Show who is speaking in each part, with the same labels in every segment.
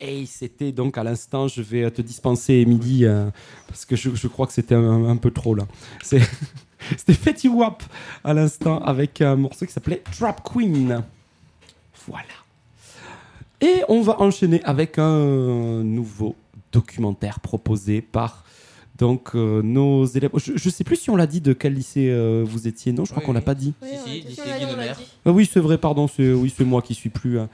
Speaker 1: Et c'était donc à l'instant, je vais te dispenser, Emily, euh, parce que je, je crois que c'était un, un peu trop là. C'était Fetty Wap à l'instant avec un morceau qui s'appelait Trap Queen. Voilà. Et on va enchaîner avec un nouveau documentaire proposé par donc euh, nos élèves. Je, je sais plus si on l'a dit de quel lycée euh, vous étiez. Non, je crois
Speaker 2: Oui,
Speaker 1: qu'on l'a pas dit.
Speaker 3: Oui,
Speaker 2: Si, si, lycée
Speaker 3: dit.
Speaker 1: Ah oui, c'est vrai, pardon, c'est oui, c'est moi qui suis plus. hein.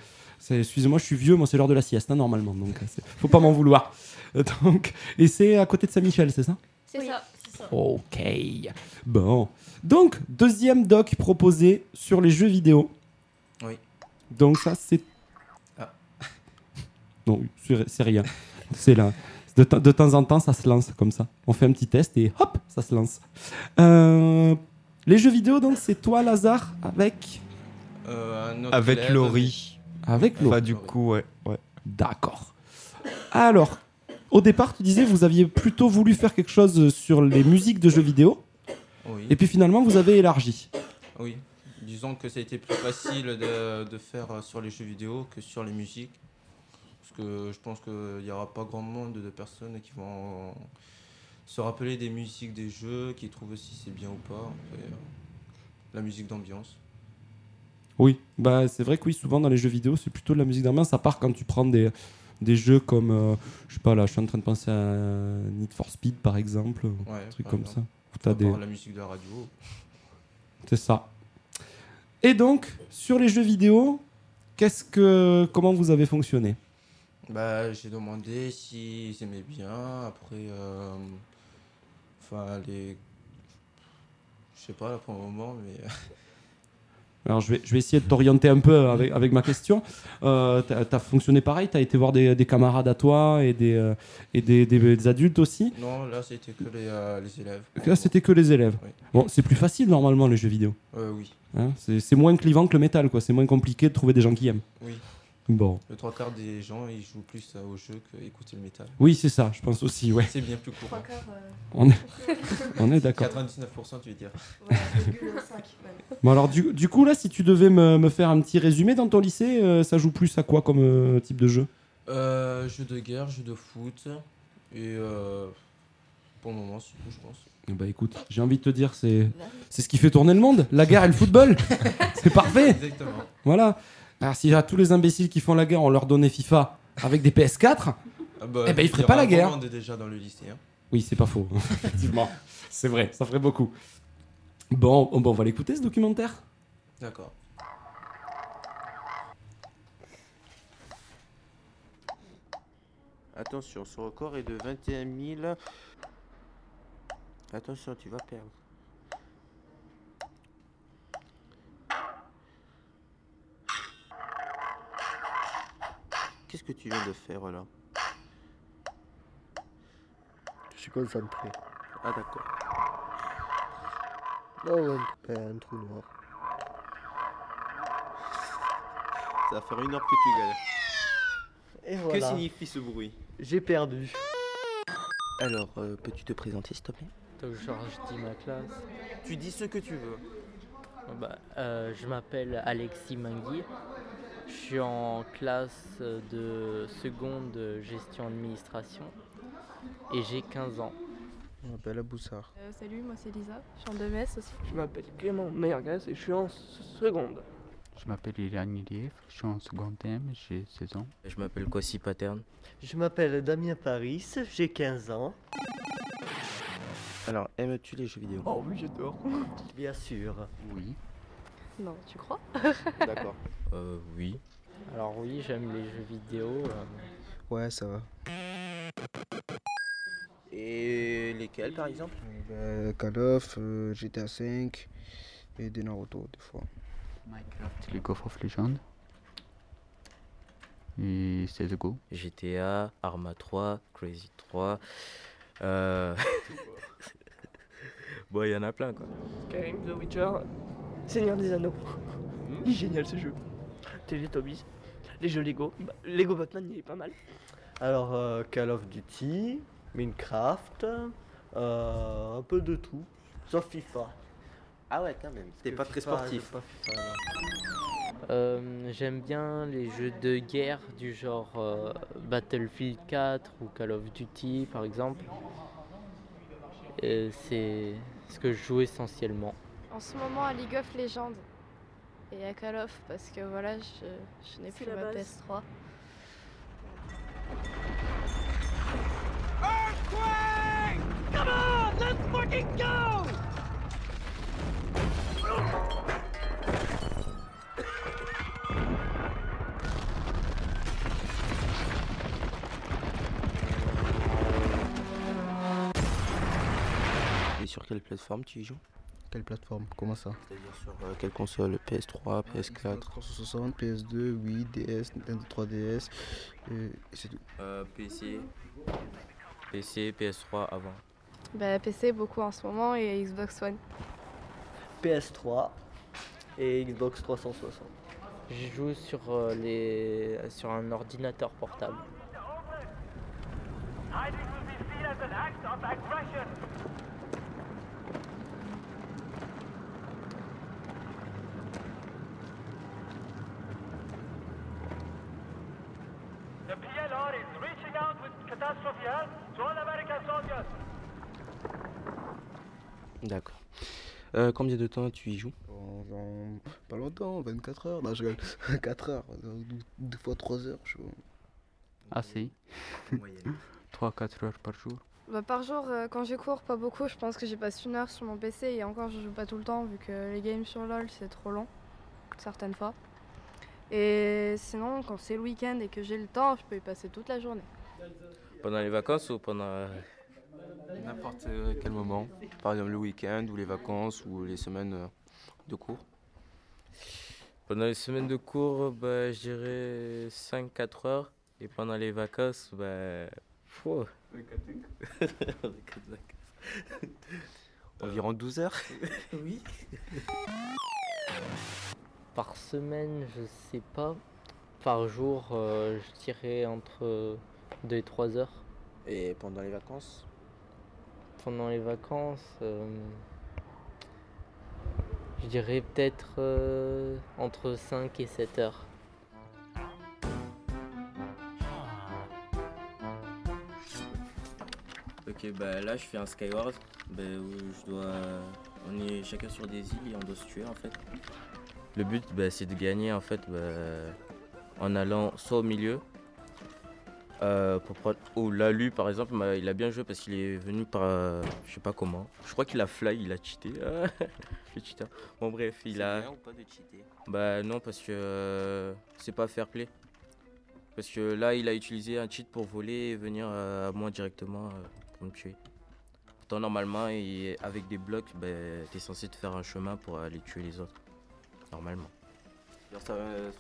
Speaker 1: Excusez-moi, je suis vieux, moi c'est l'heure de la sieste hein, normalement, donc euh, c'est- faut pas m'en vouloir. Euh, Donc, et c'est à côté de Saint-Michel, c'est ça?
Speaker 3: C'est
Speaker 4: Oui.
Speaker 3: ça, c'est ça.
Speaker 1: Ok. Bon. Donc, deuxième doc proposé sur les jeux vidéo.
Speaker 2: Oui.
Speaker 1: Donc ça, c'est...
Speaker 2: Ah.
Speaker 1: Non, c'est rien. C'est là. De, te- de temps en temps, ça se lance comme ça. On fait un petit test et hop, ça se lance. Euh, les jeux vidéo, donc, c'est toi, Lazare, avec...
Speaker 2: Euh, un autre
Speaker 5: Avec Laurie.
Speaker 1: Avec
Speaker 5: Enfin,
Speaker 1: l'autre.
Speaker 5: du coup, ouais. ouais.
Speaker 1: D'accord. Alors, au départ, tu disais, vous aviez plutôt voulu faire quelque chose sur les musiques de jeux vidéo.
Speaker 2: Oui.
Speaker 1: Et puis finalement, vous avez élargi.
Speaker 2: Oui. Disons que ça a été plus facile de, de faire sur les jeux vidéo que sur les musiques. Parce que je pense qu'il n'y aura pas grand monde de personnes qui vont se rappeler des musiques des jeux, qui trouvent si c'est bien ou pas. Euh, la musique d'ambiance.
Speaker 1: Oui, bah c'est vrai que oui, souvent dans les jeux vidéo, c'est plutôt de la musique d'ambiance, à part quand tu prends des, des jeux comme, euh, je sais pas là, je suis en train de penser à Need for Speed par exemple,
Speaker 2: Ouais,
Speaker 1: un truc comme ça. Où t'as des...
Speaker 2: la musique de la radio.
Speaker 1: C'est ça. Et donc, sur les jeux vidéo, qu'est-ce que, comment vous avez fonctionné?
Speaker 2: Bah, j'ai demandé s'ils aimaient bien. Après, euh, enfin, les. Je sais pas là pour le moment, mais.
Speaker 1: Alors je vais, je vais essayer de t'orienter un peu avec, avec ma question. Euh, t'as as fonctionné pareil, t'as été voir des, des camarades à toi et des, euh, et des, des- des adultes aussi?
Speaker 2: Non, là, c'était que les, euh, les élèves.
Speaker 1: Là, c'était que les élèves.
Speaker 2: Oui.
Speaker 1: Bon, c'est plus facile normalement les jeux vidéo.
Speaker 2: Euh, oui,
Speaker 1: hein. c'est c'est moins clivant que le métal, quoi. C'est moins compliqué de trouver des gens qui aiment.
Speaker 2: oui.
Speaker 1: Bon.
Speaker 2: Le trois quarts des gens, ils jouent plus euh, au jeu qu'écouter le métal.
Speaker 1: Oui, c'est ça, je pense aussi, ouais.
Speaker 2: C'est bien plus court.
Speaker 4: Trois quarts, euh,
Speaker 1: On est, on est d'accord.
Speaker 2: 99% tu veux dire.
Speaker 4: même.
Speaker 1: Bon, alors, du, du coup, là, si tu devais me, me faire un petit résumé dans ton lycée, euh, ça joue plus à quoi comme euh, type de jeu?
Speaker 2: Euh, jeu de guerre, jeu de foot. Et euh, pour le moment, c'est tout, je pense.
Speaker 1: Bah écoute, j'ai envie de te dire, c'est c'est ce qui fait tourner le monde, la guerre et le football. c'est parfait.
Speaker 2: Exactement.
Speaker 1: Voilà. Alors, si à tous les imbéciles qui font la guerre, on leur donnait FIFA avec des PS4,
Speaker 2: Ah bah,
Speaker 1: Eh ben, ils feraient pas la guerre.
Speaker 2: un grand monde déjà dans le lycée. hein.
Speaker 1: oui, c'est pas faux. Effectivement. C'est vrai, ça ferait beaucoup. Bon, oh, bon, on va l'écouter ce documentaire?
Speaker 2: D'accord.
Speaker 6: Attention, son record est de 21 000. Attention, tu vas perdre. Qu'est-ce que tu viens de faire là?
Speaker 7: Je suis concentré.
Speaker 6: Ah d'accord.
Speaker 7: Non, un, ben, un trou noir.
Speaker 6: Ça va faire une heure que tu galères.
Speaker 7: Et
Speaker 6: Que signifie ce bruit?
Speaker 7: J'ai perdu.
Speaker 6: Alors, euh, peux-tu te présenter s'il te plaît?
Speaker 8: Donc je dis ma classe.
Speaker 6: Tu dis ce que tu veux.
Speaker 8: Bah, euh, je m'appelle Alexis Mangui. Je suis en classe de seconde gestion administration et j'ai 15 ans.
Speaker 7: Je m'appelle Aboussar.
Speaker 3: Euh, salut, moi c'est Lisa, je suis en 2 aussi.
Speaker 9: Je m'appelle Clément Mergas et je suis en seconde.
Speaker 10: Je m'appelle Ilan Iliev, je suis en seconde M, j'ai 16 ans.
Speaker 6: Je m'appelle Kwasi Paterne.
Speaker 7: Je m'appelle Damien Paris, j'ai 15 ans.
Speaker 6: Alors, aimes-tu les jeux vidéo?
Speaker 9: Oh oui, j'adore.
Speaker 7: Bien sûr.
Speaker 10: Oui.
Speaker 3: Non, tu crois?
Speaker 6: D'accord. Euh, oui.
Speaker 8: Alors oui, j'aime les jeux vidéo. euh,
Speaker 7: Ouais, ça va.
Speaker 6: Et lesquels par exemple?
Speaker 7: Ben, Call of, euh, GTA 5 et des Naruto des fois.
Speaker 10: Minecraft, League of Legends. Et CSGO.
Speaker 6: GTA, Arma 3, Crazy 3. Euh... bon, il y en a plein quoi.
Speaker 9: Skyrim, The Witcher, Seigneur des Anneaux. Il est génial ce jeu. Teletubbies, les jeux Lego. Bah, Lego Batman, il est pas mal.
Speaker 7: Alors, euh, Call of Duty, Minecraft, euh, un peu de tout, sauf FIFA.
Speaker 6: Ah ouais, quand même. T'es pas très sportif.
Speaker 7: pas FIFA.
Speaker 8: Euh, J'aime bien les jeux de guerre du genre euh, Battlefield 4 ou Call of Duty par exemple. C'est ce que je joue essentiellement.
Speaker 3: En ce moment à League of Legends et à Call of parce que voilà, je, je n'ai plus
Speaker 4: la
Speaker 3: ma
Speaker 4: base.
Speaker 3: PS3.
Speaker 6: Et sur quelle plateforme tu y joues?
Speaker 5: Quelle plateforme? Comment ça?
Speaker 6: C'est-à-dire sur euh, quelle console? PS3, PS4
Speaker 5: 360, PS2, Wii, DS, Nintendo 3DS, et, et c'est tout.
Speaker 2: Euh, PC. PC, PS3 avant.
Speaker 3: Bah, PC beaucoup en ce moment et Xbox One.
Speaker 7: PS3 et Xbox 360.
Speaker 8: Je joue sur, euh, les... sur un ordinateur portable.
Speaker 6: D'accord. Euh, combien de temps tu y joues?
Speaker 5: En, en- pas longtemps, 24 heures. Non, je rigole. 4 heures. Deux, fois 3 heures. Je...
Speaker 10: Assez. 3-4 heures par jour.
Speaker 3: Bah, par jour, euh, quand je cours, pas beaucoup. Je pense que j'ai passé une heure sur mon PC et encore, je joue pas tout le temps vu que les games sur LoL c'est trop long, certaines fois. Et sinon, quand c'est le week-end et que j'ai le temps, je peux y passer toute la journée.
Speaker 2: Pendant les vacances ou pendant euh, n'importe euh, quel moment Par exemple le week-end ou les vacances ou les semaines euh, de cours
Speaker 11: Pendant les semaines de cours, bah, je dirais 5-4 heures. Et pendant les vacances, bah.
Speaker 2: Environ 12 heures
Speaker 11: Oui.
Speaker 8: Par semaine, je sais pas. Par jour, euh, je dirais entre 2 et 3 heures.
Speaker 6: Et pendant les vacances?
Speaker 8: Pendant les vacances, euh, je dirais peut-être euh, entre 5 et 7 heures.
Speaker 11: Ok, bah là je fais un Skyward bah, où je dois. On est chacun sur des îles et on doit se tuer en fait. Le but bah, c'est de gagner en fait bah, en allant soit au milieu. Euh, pour prendre... Oh Lalu par exemple il a bien joué parce qu'il est venu par euh, je sais pas comment. Je crois qu'il a fly, il a cheaté. Le cheater. Bon bref il
Speaker 6: C'est
Speaker 11: a.
Speaker 6: bien ou pas de cheater?
Speaker 11: Bah non parce que euh, c'est pas fair play. Parce que là il a utilisé un cheat pour voler et venir euh, à moi directement euh, pour me tuer. Pourtant normalement et avec des blocs bah, t'es censé te faire un chemin pour aller tuer les autres. Normalement.
Speaker 2: Ça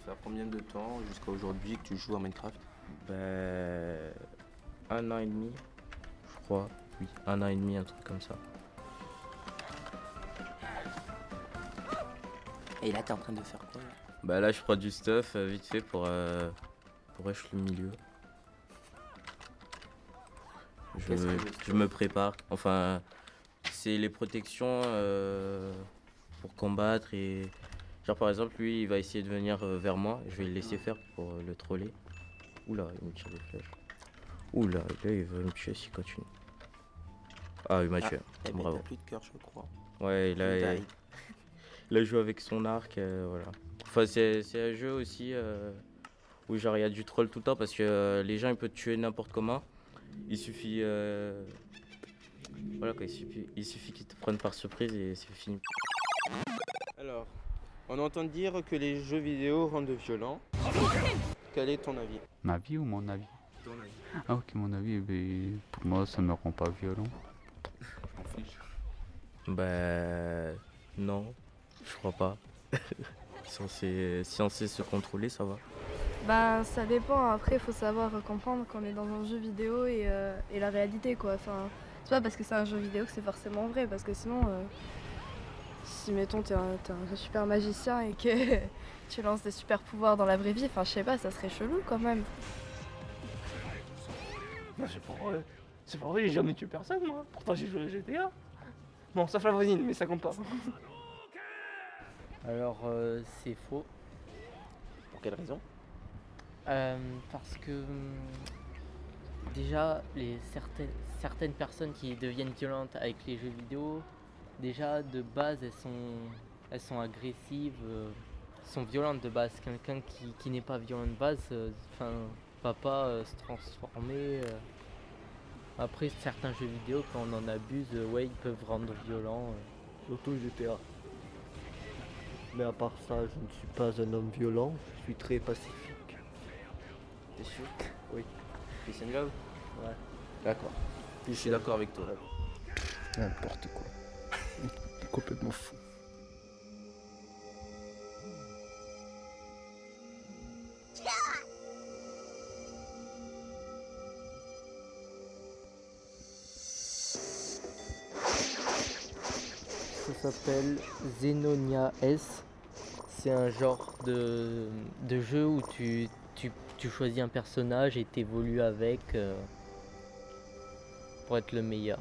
Speaker 2: faire combien de temps jusqu'à aujourd'hui que tu joues à Minecraft?
Speaker 11: Bah un an et demi je crois. Oui, un an et demi, un truc comme ça.
Speaker 6: Et là t'es en train de faire quoi là?
Speaker 11: Bah là je prends du stuff euh, vite fait pour, euh, pour rush le milieu. Je,
Speaker 6: le
Speaker 11: je me prépare. Enfin, c'est les protections euh, pour combattre et... Genre par exemple lui il va essayer de venir euh, vers moi, je vais le laisser faire pour le troller. Oula, il me tire des flèches. Oula, là il veut me tuer s'il continue. Ah il m'a
Speaker 6: Ah,
Speaker 11: tué,
Speaker 6: Eh
Speaker 11: bravo.
Speaker 6: plus de cœur je crois.
Speaker 11: Ouais, là,
Speaker 6: Il
Speaker 11: il,
Speaker 6: died.
Speaker 11: il a joué avec son arc, euh, voilà. Enfin, c'est c'est un jeu aussi euh, où genre il y a du troll tout le temps parce que euh, les gens ils peuvent te tuer n'importe comment. Il suffit, euh, voilà quoi, il suffit, il suffit qu'ils te prennent par surprise et c'est fini.
Speaker 2: Alors, on entend dire que les jeux vidéo rendent violents. Quel est ton avis?
Speaker 10: Ma vie ou mon avis
Speaker 2: Ton avis.
Speaker 10: Ah ok, mon avis, pour moi ça me rend pas violent.
Speaker 11: Bah non, je crois pas. si, on sait, si on sait se contrôler, ça va.
Speaker 3: Bah, ça dépend. Après, il faut savoir comprendre qu'on est dans un jeu vidéo et, euh, et la réalité, quoi. Enfin, c'est pas parce que c'est un jeu vidéo que c'est forcément vrai, parce que sinon, euh, si mettons t'es un, t'es un super magicien et que tu lances des super pouvoirs dans la vraie vie, enfin, je sais pas, ça serait chelou quand même.
Speaker 9: Non, c'est pas vrai. C'est pas vrai, j'ai jamais tué personne, moi. Pourtant, j'ai joué à GTA. Bon, sauf la voisine, mais ça compte pas.
Speaker 8: Alors euh, c'est faux.
Speaker 6: Pour quelle raison?
Speaker 8: Euh, parce que hum, déjà, les certaines, certaines personnes qui deviennent violentes avec les jeux vidéo, déjà de base, elles sont, elles sont agressives, euh, sont violentes de base. Quelqu'un qui, qui n'est pas violent de base, euh, enfin, va pas euh, se transformer. euh. Après, certains jeux vidéo, quand on en abuse, euh, ouais, ils peuvent rendre violents. euh.
Speaker 7: Surtout GTA. Mais à part ça, je ne suis pas un homme violent, je suis très pacifique.
Speaker 6: T'es sûr?
Speaker 7: Oui.
Speaker 6: Peace and love?
Speaker 7: Ouais.
Speaker 6: D'accord. Je suis d'accord avec toi.
Speaker 5: N'importe quoi. Complètement fou.
Speaker 8: S'appelle Xenonia S. C'est un genre de, de jeu où tu, tu, tu choisis un personnage et t'évolues avec euh, pour être le meilleur.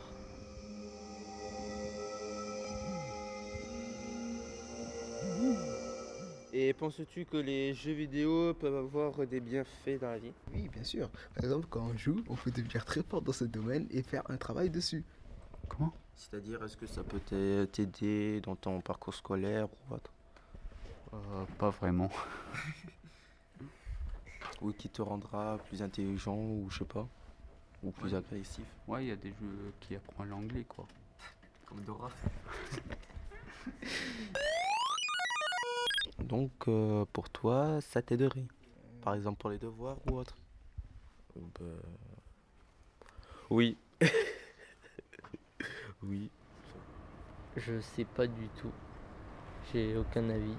Speaker 6: Et penses-tu que les jeux vidéo peuvent avoir des bienfaits dans la vie?
Speaker 5: Oui, bien sûr. Par exemple, quand on joue, on peut devenir très fort dans ce domaine et faire un travail dessus.
Speaker 10: Comment?
Speaker 6: C'est-à-dire, est-ce que ça peut t'a- t'aider dans ton parcours scolaire ou autre?
Speaker 10: Euh, Pas vraiment.
Speaker 6: Ou qui te rendra plus intelligent ou je sais pas Ou plus agressif?
Speaker 10: Ouais, il y a des jeux qui apprennent l'anglais, quoi.
Speaker 6: Comme Dora. Donc, euh, pour toi, ça t'aiderait? Par exemple, pour les devoirs ou autre? Euh, bah, Oui. Oui.
Speaker 8: Je sais pas du tout. J'ai aucun avis.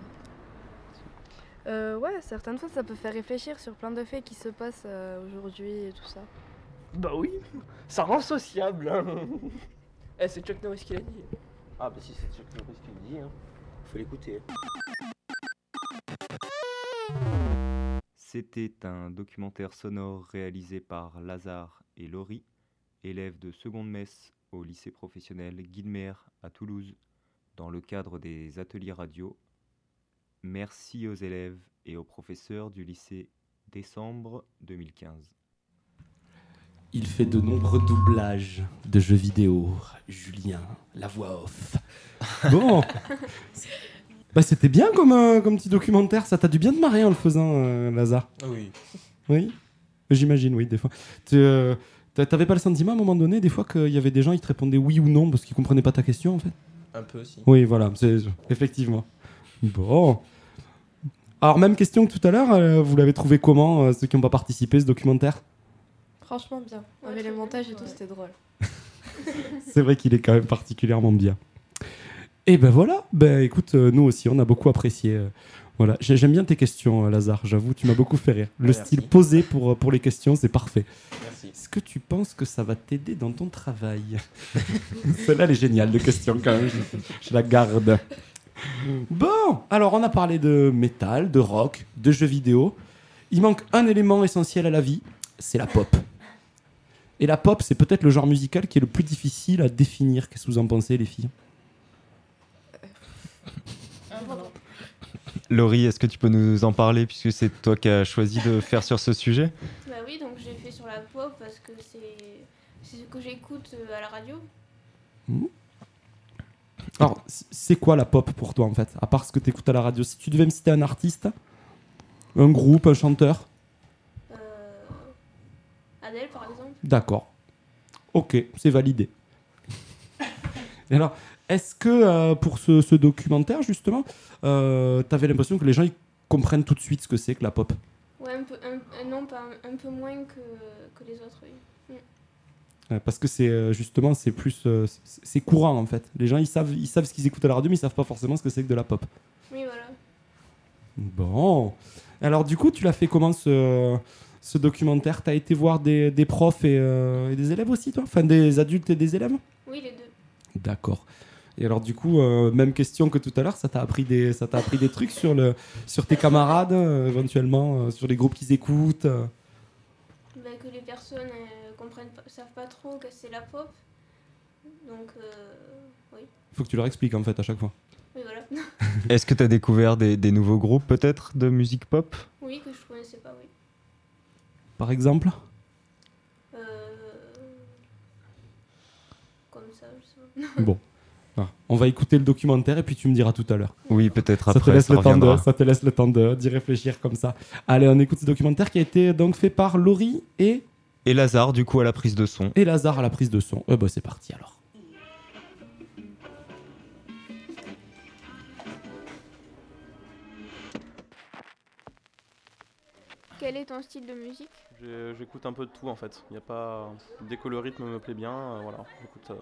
Speaker 3: Euh, ouais, certaines fois, ça peut faire réfléchir sur plein de faits qui se passent euh, aujourd'hui et tout ça.
Speaker 9: Bah oui, ça rend sociable. hein. Eh, c'est Chuck Norris qui l'a dit.
Speaker 6: Ah, bah si c'est Chuck Norris qui le dit, hein. faut l'écouter.
Speaker 12: C'était un documentaire sonore réalisé par Lazare et Laurie, élèves de seconde messe au lycée professionnel Guilmer à Toulouse, dans le cadre des ateliers radio. Merci aux élèves et aux professeurs du lycée décembre 2015.
Speaker 1: Il fait de nombreux doublages de jeux vidéo. Julien, la voix off. Bon. bah, c'était bien comme, euh, comme petit documentaire. Ça t'a dû bien te marrer en le faisant, euh, Lazare.
Speaker 2: Oui.
Speaker 1: Oui? J'imagine, oui, des fois. Tu, euh, T'avais pas le sentiment à un moment donné, des fois, qu'il y avait des gens, ils te répondaient oui ou non parce qu'ils comprenaient pas ta question, en fait?
Speaker 2: Un peu aussi.
Speaker 1: Oui, voilà, c'est effectivement. Bon. Alors, même question que tout à l'heure, euh, vous l'avez trouvé comment, euh, ceux qui n'ont pas participé à ce documentaire?
Speaker 4: Franchement, bien. Avec les montages et tout, c'était drôle.
Speaker 1: C'est vrai qu'il est quand même particulièrement bien. Et ben voilà, ben écoute, euh, nous aussi, on a beaucoup apprécié. Voilà, J'ai- j'aime bien tes questions, euh, Lazare. J'avoue, tu m'as beaucoup fait rire. Le
Speaker 2: Merci.
Speaker 1: style posé pour, euh, pour les questions, c'est parfait.
Speaker 2: Merci.
Speaker 1: Est-ce que tu penses que ça va t'aider dans ton travail? Celle-là, elle est géniale de question quand même. Je, je la garde. Bon, alors on a parlé de métal, de rock, de jeux vidéo. Il manque un élément essentiel à la vie, c'est la pop. Et la pop, c'est peut-être le genre musical qui est le plus difficile à définir. Qu'est-ce que vous en pensez, les filles?
Speaker 12: Laurie, est-ce que tu peux nous en parler puisque c'est toi qui as choisi de faire sur ce sujet
Speaker 13: Bah oui, donc j'ai fait sur la pop parce que c'est c'est ce que j'écoute euh, à la radio.
Speaker 1: Alors, c- c'est quoi la pop pour toi, en fait À part ce que tu écoutes à la radio? Si tu devais me citer un artiste, un groupe, un chanteur?
Speaker 13: Euh, Adèle par exemple.
Speaker 1: D'accord. Ok, c'est validé. Et alors, est-ce que euh, pour ce, ce documentaire, justement, euh, tu avais l'impression que les gens ils comprennent tout de suite ce que c'est que la pop?
Speaker 13: Ouais, un peu, un- non, pas un, peu moins que, que les autres, oui. Mm.
Speaker 1: Euh, Parce que c'est euh, justement, c'est plus. c'est courant, en fait. Les gens, ils savent, ils savent ce qu'ils écoutent à la radio, mais ils savent pas forcément ce que c'est que de la pop.
Speaker 13: Oui, voilà.
Speaker 1: Bon. Alors, du coup, tu l'as fait comment ce, ce documentaire? Tu as été voir des, des profs et, euh, et des élèves aussi, toi? Enfin, des adultes et des élèves?
Speaker 13: Oui, les deux.
Speaker 1: D'accord. Et alors du coup, euh, même question que tout à l'heure, ça t'a appris des, ça t'a appris des trucs sur le, sur tes camarades, euh, éventuellement, euh, sur les groupes qu'ils écoutent. euh?
Speaker 13: Bah, que les personnes euh, comprennent pas, savent pas trop que c'est la pop. Donc, euh, oui.
Speaker 1: Il faut que tu leur expliques en fait à chaque fois.
Speaker 13: Oui, voilà.
Speaker 12: Est-ce que tu as découvert des, des nouveaux groupes peut-être de musique pop?
Speaker 13: Oui, que je connaissais pas, oui.
Speaker 1: Par exemple?
Speaker 13: Euh... Comme ça, je sais pas.
Speaker 1: Bon. On va écouter le documentaire et puis tu me diras tout à l'heure.
Speaker 12: Oui, peut-être
Speaker 1: Ça te
Speaker 12: après,
Speaker 1: laisse
Speaker 12: ça
Speaker 1: le temps de,
Speaker 12: reviendra.
Speaker 1: ça te laisse le temps de- d'y réfléchir comme ça. Allez, on écoute ce documentaire qui a été donc fait par Laurie et
Speaker 12: Et Lazare, du coup, à la prise de son.
Speaker 1: et Lazare à la prise de son. Eh ben, c'est parti alors.
Speaker 13: Quel est ton style de musique?
Speaker 14: J'écoute un peu de tout en fait. Il y a pas dès que le rythme me plaît bien, euh, voilà. J'écoute. euh,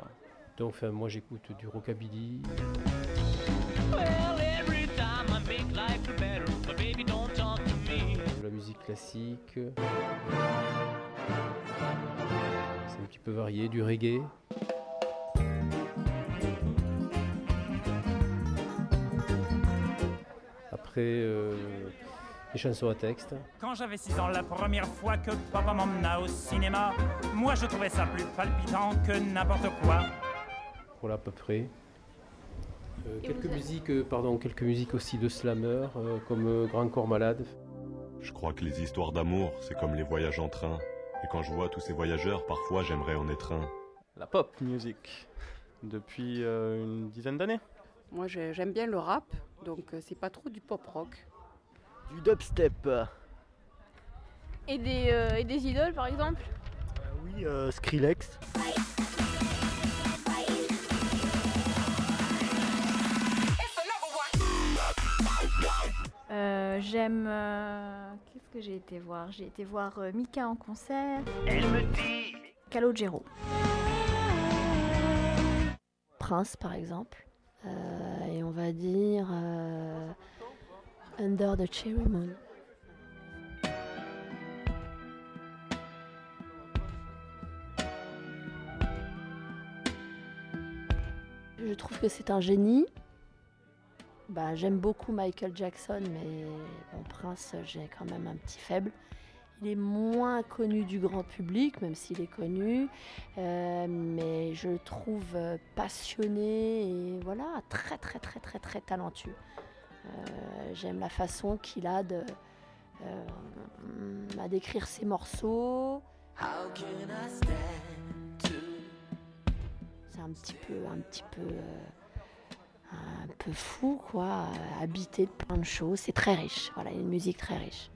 Speaker 15: Donc enfin, moi j'écoute du rockabilly. De la musique classique. C'est un petit peu varié, du reggae. Après, euh, les chansons à texte.
Speaker 16: Quand j'avais 6 ans, la première fois que papa m'emmena au cinéma, moi je trouvais ça plus palpitant que n'importe quoi.
Speaker 15: Voilà à peu près. Euh, quelques
Speaker 16: avez-
Speaker 15: musiques, euh, pardon, quelques musiques aussi de slammer, euh, comme euh, Grand Corps Malade.
Speaker 17: Je crois que les histoires d'amour, c'est comme les voyages en train. Et quand je vois tous ces voyageurs, parfois j'aimerais en être un.
Speaker 14: La pop music depuis euh, une dizaine d'années.
Speaker 18: Moi j'ai- j'aime bien le rap, donc c'est pas trop du pop rock.
Speaker 7: Du dubstep.
Speaker 13: Et des, euh, et des idoles, par exemple?
Speaker 7: Oui, euh, Skrillex.
Speaker 19: Euh, J'aime. euh, Qu'est-ce que j'ai été voir? J'ai été voir euh, Mika en concert.
Speaker 16: Elle me dit
Speaker 19: Calogero.
Speaker 20: Prince par exemple. Et on va dire Under the Cherry Moon. Je trouve que c'est un génie. Bah, J'aime beaucoup Michael Jackson, mais bon, Prince, j'ai quand même un petit faible. Il est moins connu du grand public, même s'il est connu, euh, mais je le trouve euh, passionné et voilà, très très très très très talentueux. Euh, J'aime la façon qu'il a de décrire ses morceaux. C'est un petit peu, un petit peu, un peu fou quoi, habité de plein de choses. C'est très riche. Voilà, une musique très riche.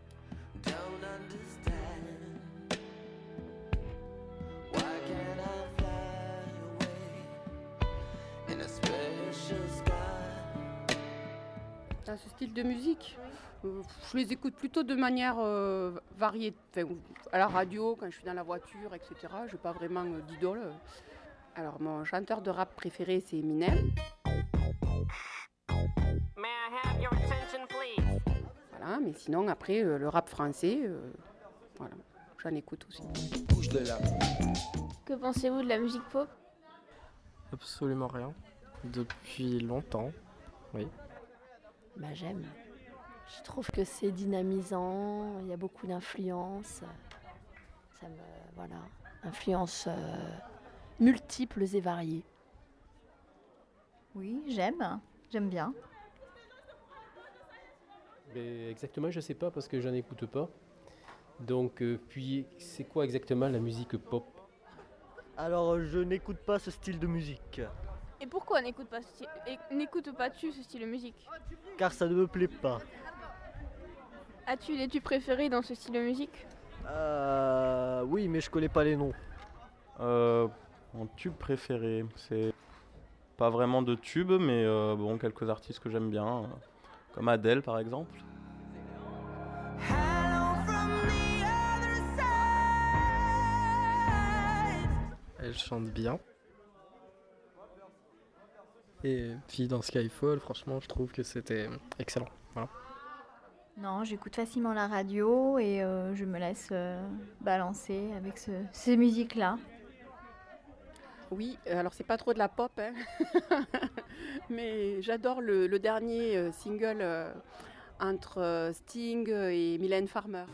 Speaker 18: À ce style de musique, je les écoute plutôt de manière euh, variée. Enfin, à la radio, quand je suis dans la voiture, etc. Je n'ai pas vraiment euh, d'idole. Alors, mon chanteur de rap préféré, c'est Eminem. Mais sinon, après, euh, le rap français, euh, voilà, j'en écoute aussi.
Speaker 13: Que pensez-vous de la musique pop?
Speaker 21: Absolument rien. Depuis longtemps, oui.
Speaker 20: Bah, j'aime. Je trouve que c'est dynamisant, il y a beaucoup d'influences. Ça me. Voilà. Influences euh, multiples et variées.
Speaker 19: Oui, j'aime. J'aime bien.
Speaker 15: Mais exactement, je sais pas parce que j'en écoute pas. Donc, euh, puis, c'est quoi exactement la musique pop?
Speaker 7: Alors, euh, je n'écoute pas ce style de musique,
Speaker 13: Et pourquoi n'écoute pas ce style- et n'écoutes pas-tu ce style de musique?
Speaker 7: Car ça ne me plaît pas.
Speaker 13: As-tu des tubes préférés dans ce style de musique?
Speaker 7: Euh, oui, mais je connais pas les noms.
Speaker 14: Euh, mon tube préféré, c'est pas vraiment de tube, mais euh, bon, quelques artistes que j'aime bien, euh, comme Adele par exemple.
Speaker 21: Elle chante bien. Et puis dans Skyfall, franchement, je trouve que c'était excellent. Voilà.
Speaker 19: Non, j'écoute facilement la radio et euh, je me laisse euh, balancer avec ce- ces musiques-là.
Speaker 18: Oui, euh, alors c'est pas trop de la pop, hein. mais j'adore le, dernier euh, single euh, entre Sting et Mylène Farmer.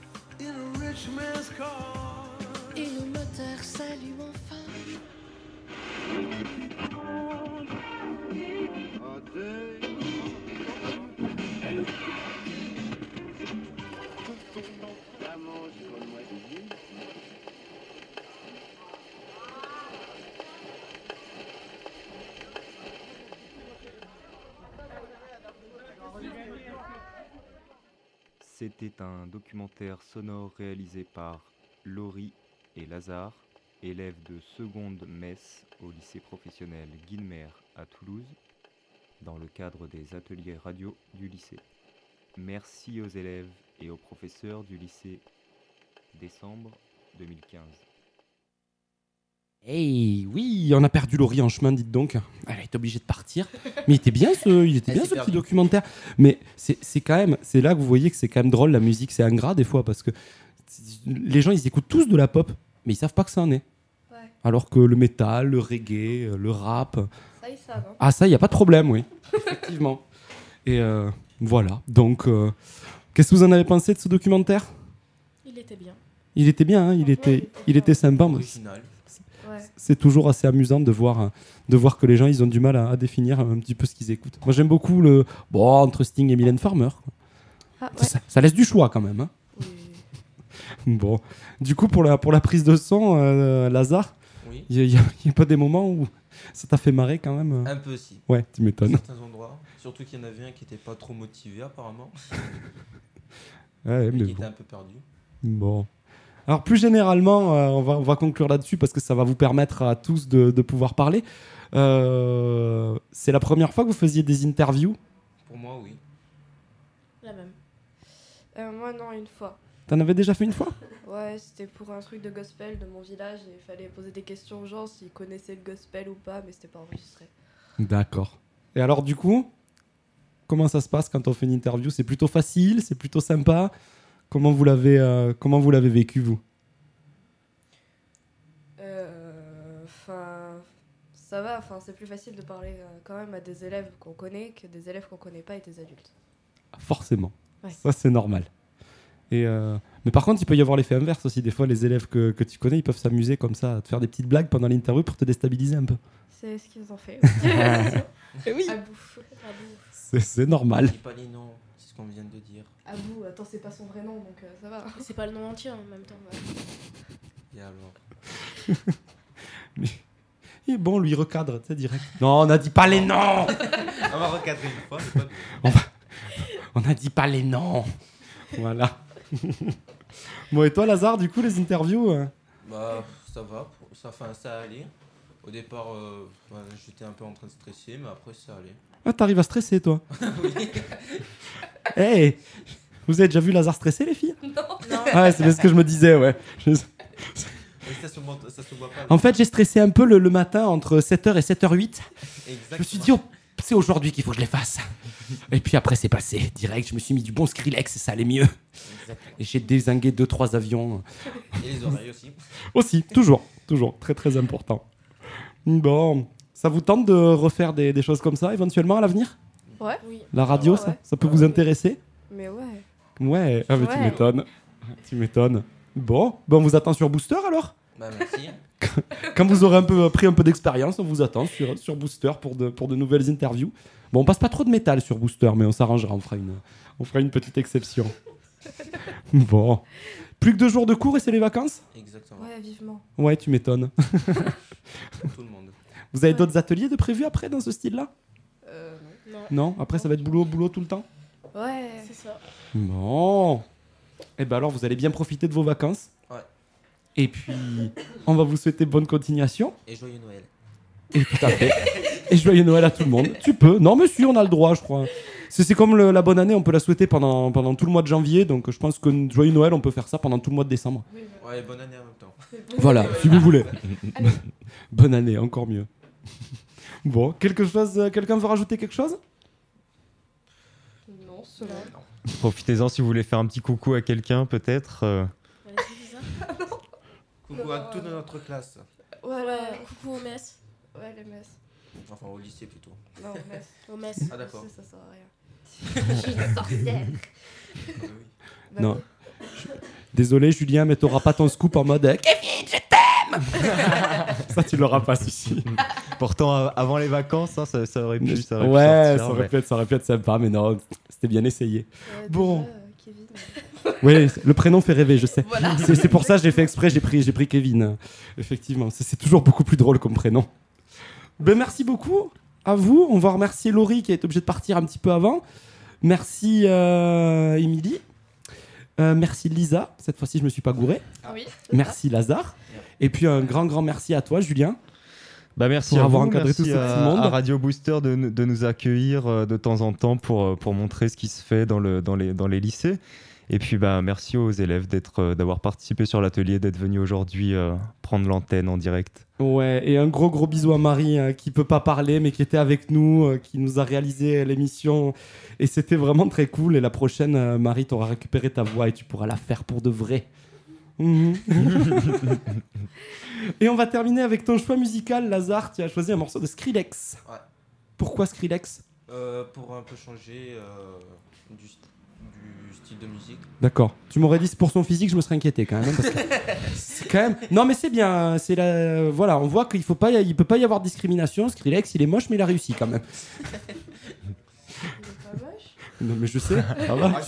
Speaker 12: C'était un documentaire sonore réalisé par Laurie et Lazare, élèves de seconde messe au lycée professionnel Guilmer à Toulouse, dans le cadre des ateliers radio du lycée. Merci aux élèves et aux professeurs du lycée. Décembre 2015.
Speaker 1: Hey, oui, on a perdu Laurie en chemin, dites donc. Elle est obligée de partir. Mais il était bien ce, il était bien ce petit documentaire. Mais c'est c'est quand même, c'est là que vous voyez que c'est quand même drôle la musique, c'est ingrat des fois parce que les gens ils écoutent tous de la pop, mais ils savent pas que ça en est.
Speaker 3: Ouais.
Speaker 1: Alors que le métal, le reggae, le rap,
Speaker 3: Ça, ils savent. hein.
Speaker 1: ah ça, il y a pas de problème, oui, effectivement. Et euh, voilà. Donc, euh, qu'est-ce que vous en avez pensé de ce documentaire?
Speaker 4: Il était bien.
Speaker 1: Il était bien, hein, il était, il était sympa.
Speaker 2: Original.
Speaker 1: C'est toujours assez amusant de voir, de voir que les gens ils ont du mal à, à définir un petit peu ce qu'ils écoutent. Moi j'aime beaucoup le bon entre Sting et Mylène Farmer.
Speaker 3: Ah, ouais.
Speaker 1: ça, ça laisse du choix quand même. hein. bon, du coup pour la pour la prise de son, euh, Lazare,
Speaker 2: Oui.
Speaker 1: il y, a- il y a pas des moments où ça t'a fait marrer quand même. euh
Speaker 2: Un peu aussi.
Speaker 1: Ouais, tu m'étonnes.
Speaker 2: Certains endroits. Surtout qu'il y en avait un qui était pas trop motivé apparemment.
Speaker 1: Ouais,
Speaker 2: Et
Speaker 1: mais
Speaker 2: qui
Speaker 1: bon.
Speaker 2: était un peu perdu.
Speaker 1: Bon. Alors plus généralement, euh, on, va, on va conclure là-dessus parce que ça va vous permettre à tous de, de pouvoir parler. Euh, c'est la première fois que vous faisiez des interviews?
Speaker 2: Pour moi, oui.
Speaker 4: La même.
Speaker 3: Euh, moi, non, une fois.
Speaker 1: T'en avais déjà fait une fois?
Speaker 3: Ouais, c'était pour un truc de gospel de mon village et il fallait poser des questions aux gens s'ils connaissaient le gospel ou pas, mais c'était pas enregistré.
Speaker 1: D'accord. Et alors du coup, comment ça se passe quand on fait une interview? C'est plutôt facile, c'est plutôt sympa? Comment vous l'avez, euh, comment vous l'avez vécu vous?
Speaker 3: Euh, Enfin, ça va, enfin, c'est plus facile de parler euh, quand même à des élèves qu'on connaît que des élèves qu'on connaît pas et des adultes.
Speaker 1: Forcément.
Speaker 3: Ouais.
Speaker 1: Ça c'est normal. Et euh, Mais par contre, il peut y avoir l'effet inverse aussi. Des fois, les élèves que, que tu connais, ils peuvent s'amuser comme ça, à te faire des petites blagues pendant l'interview pour te déstabiliser un peu.
Speaker 3: C'est ce qu'ils ont fait.
Speaker 1: Oui. C'est, normal.
Speaker 2: Pas les noms, qu'on vient de dire.
Speaker 3: À bout, attends, c'est pas son vrai nom donc euh, ça va.
Speaker 4: C'est pas le nom entier en même temps.
Speaker 2: Et alors
Speaker 1: Mais... Et bon, lui recadre, tu sais, direct. Non, on n'a dit pas les noms
Speaker 2: On va recadrer une fois, c'est pas
Speaker 1: on, va- on a dit pas les noms Voilà. bon, et toi, Lazare, du coup, les interviews euh,
Speaker 2: Bah, ça va, ça, enfin, ça allait. Au départ, euh, ouais, j'étais un peu en train de stresser, mais après, ça allait.
Speaker 1: Ah, t'arrives à stresser, toi
Speaker 2: Oui.
Speaker 1: Hey Vous avez déjà vu Lazare stresser, les filles?
Speaker 3: Non.
Speaker 1: Ah ouais, c'est bien ce que je me disais, ouais. Je-
Speaker 2: Et ça se, montre- ça se voit pas.
Speaker 1: En fait, j'ai stressé un peu le, le matin entre 7h et 7h08. Je me suis dit, oh, c'est aujourd'hui qu'il faut que je les fasse. Et puis après, c'est passé. Direct, je me suis mis du bon Skrillex et ça allait mieux. Et j'ai désingué 2-3 avions.
Speaker 2: Et les oreilles aussi.
Speaker 1: Aussi, toujours, toujours, très très important. Bon, ça vous tente de refaire des, des choses comme ça éventuellement à l'avenir
Speaker 3: Ouais. Oui.
Speaker 1: La radio,
Speaker 3: Ouais,
Speaker 1: ça,
Speaker 3: ouais.
Speaker 1: ça peut vous intéresser
Speaker 3: Mais ouais.
Speaker 1: Ouais, ah, mais tu m'étonnes. Tu m'étonnes. Bon, ben on vous attend sur Booster alors
Speaker 2: Bah, merci.
Speaker 1: Quand vous aurez un peu pris un peu d'expérience, on vous attend sur, sur Booster pour de, pour de nouvelles interviews. Bon, on passe pas trop de métal sur Booster, mais on s'arrangera, on fera une, on fera une petite exception. bon. Plus que deux jours de cours et c'est les vacances?
Speaker 2: Exactement.
Speaker 3: Ouais, vivement.
Speaker 1: Ouais, tu m'étonnes.
Speaker 2: Tout le monde.
Speaker 1: Vous avez d'autres ateliers de prévus après dans ce style-là
Speaker 3: Euh, non.
Speaker 1: Non Après, ça va être boulot, boulot tout le temps
Speaker 3: Ouais.
Speaker 4: C'est ça.
Speaker 1: Bon. Eh ben alors, vous allez bien profiter de vos vacances.
Speaker 2: Ouais.
Speaker 1: Et puis, on va vous souhaiter bonne continuation.
Speaker 2: Et joyeux Noël.
Speaker 1: Et tout à fait. Et joyeux Noël à tout le monde. Tu peux. Non, monsieur, on a le droit, je crois. C'est c'est comme le- la bonne année, on peut la souhaiter pendant, pendant tout le mois de janvier. Donc, je pense que joyeux Noël, on peut faire ça pendant tout le mois de décembre.
Speaker 2: Ouais, bonne année en même temps.
Speaker 1: Voilà, si vous voulez. Bonne année, encore mieux. Bon, quelque chose, euh, quelqu'un veut rajouter quelque chose?
Speaker 3: Non, cela.
Speaker 12: Profitez-en si vous voulez faire un petit coucou à quelqu'un, peut-être. euh.
Speaker 2: Coucou à toute notre classe.
Speaker 3: Voilà.
Speaker 4: coucou au mess.
Speaker 3: Ouais, les messes.
Speaker 2: Enfin, au lycée plutôt.
Speaker 3: Non, aux messes.
Speaker 4: Au mess.
Speaker 2: Ah, d'accord.
Speaker 3: Ça, ça sert à rien. Je suis une sorcière. Bah
Speaker 1: Non. Désolé, Julien, mais t'auras pas ton scoop en mode Kevin, je t'aime Ça, tu l'auras pas, si.
Speaker 12: Pourtant, av- avant les vacances, hein, ça, ça aurait pu, ça aurait pu
Speaker 1: ouais,
Speaker 12: sortir,
Speaker 1: ça aurait,
Speaker 12: mais-
Speaker 1: pu être, ça aurait pu être sympa, mais non, c'était bien essayé.
Speaker 3: Ouais,
Speaker 1: bon.
Speaker 3: euh, Kevin.
Speaker 1: Oui, le prénom fait rêver, je sais.
Speaker 3: Voilà.
Speaker 1: C'est pour ça que j'ai fait exprès, j'ai pris, j'ai pris Kevin. euh, Effectivement, c'est toujours beaucoup plus drôle comme prénom. Ben, merci beaucoup à vous. On va remercier Laurie qui a été obligée de partir un petit peu avant. Merci euh, Émilie. Euh, merci Lisa, cette fois-ci je me suis pas gouré.
Speaker 22: Oui, c'est
Speaker 1: Merci Lazare. Et puis un grand grand merci à toi Julien.
Speaker 12: Bah merci
Speaker 1: Pour
Speaker 12: à
Speaker 1: avoir
Speaker 12: vous,
Speaker 1: encadré
Speaker 12: merci
Speaker 1: tout ce
Speaker 12: à,
Speaker 1: petit monde.
Speaker 12: à Radio Booster de, nous- de nous accueillir euh, de temps en temps pour, euh, pour montrer ce qui se fait dans, le, dans, les, dans les lycées. Et puis bah, merci aux élèves d'être, euh, d'avoir participé sur l'atelier, d'être venus aujourd'hui euh, prendre l'antenne en direct.
Speaker 1: Ouais, et un gros gros bisou à Marie hein, qui peut pas parler mais qui était avec nous, euh, qui nous a réalisé l'émission et c'était vraiment très cool. Et la prochaine, euh, Marie, tu auras récupéré ta voix et tu pourras la faire pour de vrai. Mhm. et on va terminer avec ton choix musical, Lazare. Tu as choisi un morceau de Skrillex.
Speaker 2: Ouais.
Speaker 1: Pourquoi Skrillex?
Speaker 2: Euh, pour un peu changer euh, du, du style de musique.
Speaker 1: D'accord. Tu m'aurais dit c'est pour son physique, je me serais inquiété quand même. hein, parce que c'est quand même. Non, mais c'est bien. C'est la. Voilà, on voit qu'il faut pas, y- il peut pas y avoir de discrimination. Skrillex, il est moche, mais il a réussi quand même. Non, mais je sais. Ça va.
Speaker 2: Ah,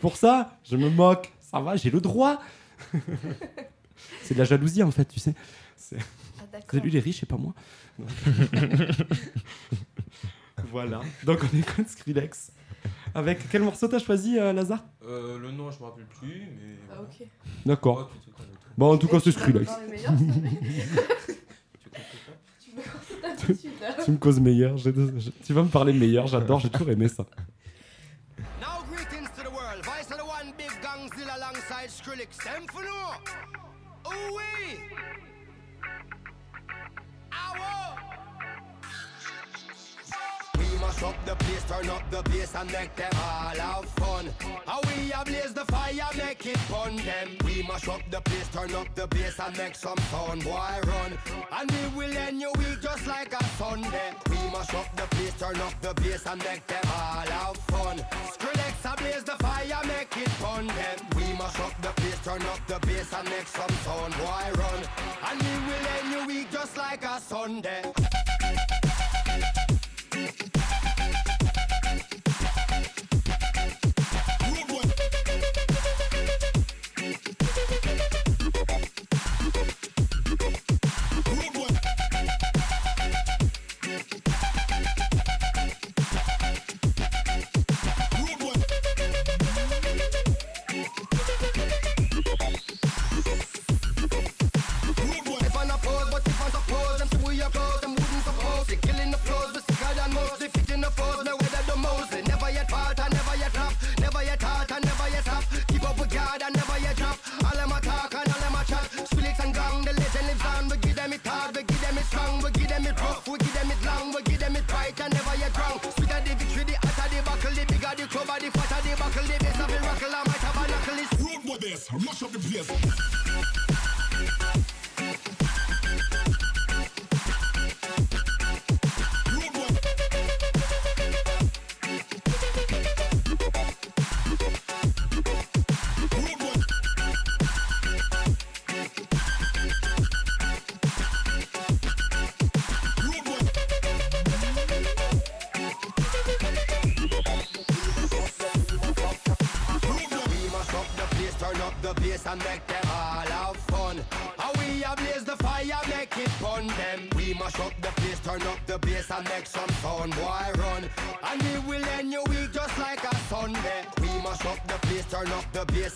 Speaker 1: pour ça, je me moque. Ça va, j'ai le droit. C'est de la jalousie en fait, tu sais. C'est
Speaker 22: Ah,
Speaker 1: lui les riches et pas moi? Donc- voilà. Donc on écoute Skrillex. Avec quel morceau t'as choisi, euh, Lazare?
Speaker 2: Euh, le nom, je me rappelle plus, mais.
Speaker 22: Ah,
Speaker 2: voilà.
Speaker 22: ok.
Speaker 1: D'accord.
Speaker 2: Oh.
Speaker 1: Bon, en tout cas, c'est Skrillex.
Speaker 22: Tu me
Speaker 1: causes meilleur. j'ai- j'ai- Tu vas me parler meilleur. J'adore. J'ai toujours aimé ça.
Speaker 23: Obélix, c'est un fenouil Oh wait! Mash up the place, turn up the bass and make them all have fun. How we ablaze the fire, make it fun them. We mash up the place, turn up the bass and make some sound, boy run. And we will end your week just like a Sunday. We mash up the place, turn up the bass and make them all have fun. Skrillex ablaze the fire, make it fun them. We mash up the place, turn up the bass and make some sound, boy run. And we will end your week just like a Sunday.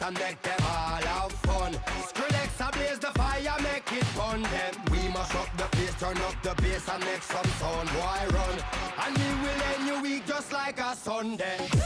Speaker 23: And make them all have fun. Skrillex ablaze the fire, make it fun them. We mash up the place, turn up the bass and make some sound, boy run. And we will end your week just like a Sunday.